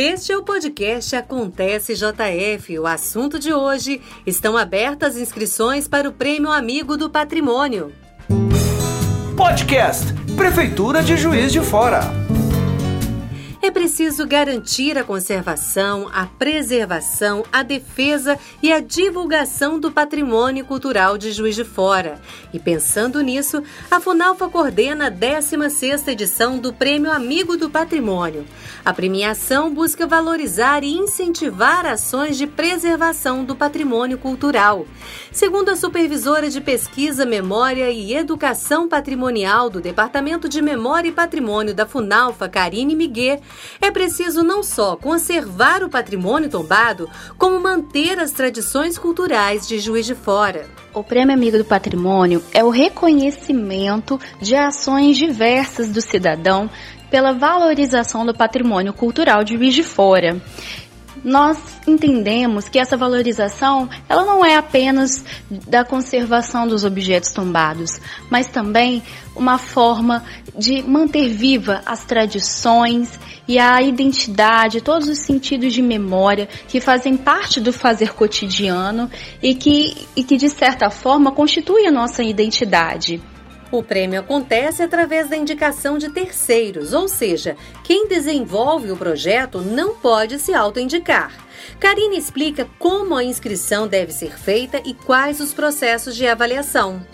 Este é o podcast Acontece JF. O assunto de hoje estão abertas inscrições para o Prêmio Amigo do Patrimônio. Podcast Prefeitura de Juiz de Fora. Preciso garantir a conservação, a preservação, a defesa e a divulgação do patrimônio cultural de Juiz de Fora. E pensando nisso, a Funalfa coordena a 16ª edição do Prêmio Amigo do Patrimônio. A premiação busca valorizar e incentivar ações de preservação do patrimônio cultural. Segundo a supervisora de pesquisa, memória e educação patrimonial do Departamento de Memória e Patrimônio da Funalfa, Karine Miguel, é preciso não só conservar o patrimônio tombado, como manter as tradições culturais de Juiz de Fora. O Prêmio Amigo do Patrimônio é o reconhecimento de ações diversas do cidadão pela valorização do patrimônio cultural de Juiz de Fora nós entendemos que essa valorização ela não é apenas da conservação dos objetos tombados, mas também uma forma de manter viva as tradições e a identidade, todos os sentidos de memória que fazem parte do fazer cotidiano e que, e que de certa forma constituem a nossa identidade. O prêmio acontece através da indicação de terceiros, ou seja, quem desenvolve o projeto não pode se autoindicar. Karine explica como a inscrição deve ser feita e quais os processos de avaliação.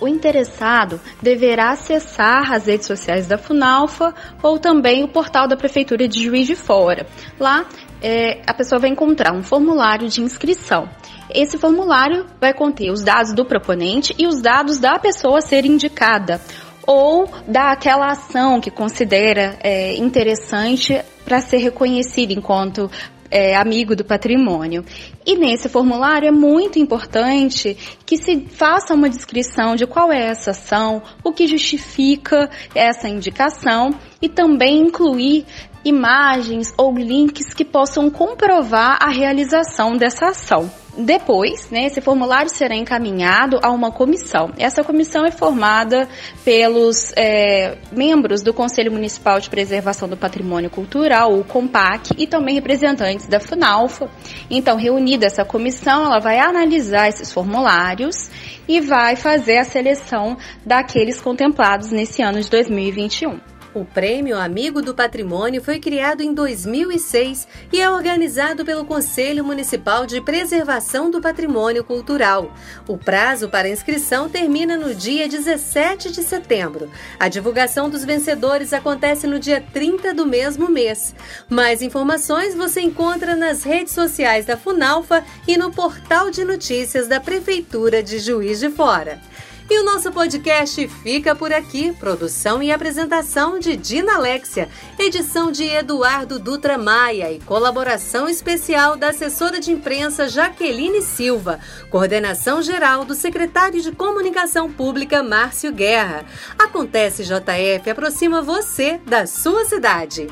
O interessado deverá acessar as redes sociais da Funalfa ou também o portal da Prefeitura de Juiz de Fora. Lá, é, a pessoa vai encontrar um formulário de inscrição. Esse formulário vai conter os dados do proponente e os dados da pessoa a ser indicada ou daquela ação que considera é, interessante para ser reconhecida enquanto é, amigo do patrimônio. E nesse formulário é muito importante que se faça uma descrição de qual é essa ação, o que justifica essa indicação e também incluir imagens ou links que possam comprovar a realização dessa ação. Depois, né, esse formulário será encaminhado a uma comissão. Essa comissão é formada pelos é, membros do Conselho Municipal de Preservação do Patrimônio Cultural, o COMPAC, e também representantes da FUNALFA. Então, reunida essa comissão, ela vai analisar esses formulários e vai fazer a seleção daqueles contemplados nesse ano de 2021. O Prêmio Amigo do Patrimônio foi criado em 2006 e é organizado pelo Conselho Municipal de Preservação do Patrimônio Cultural. O prazo para inscrição termina no dia 17 de setembro. A divulgação dos vencedores acontece no dia 30 do mesmo mês. Mais informações você encontra nas redes sociais da Funalfa e no portal de notícias da Prefeitura de Juiz de Fora. E o nosso podcast fica por aqui. Produção e apresentação de Dina Alexia, edição de Eduardo Dutra Maia e colaboração especial da assessora de imprensa Jaqueline Silva, coordenação geral do secretário de Comunicação Pública Márcio Guerra. Acontece JF aproxima você da sua cidade.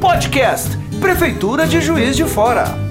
Podcast Prefeitura de Juiz de Fora.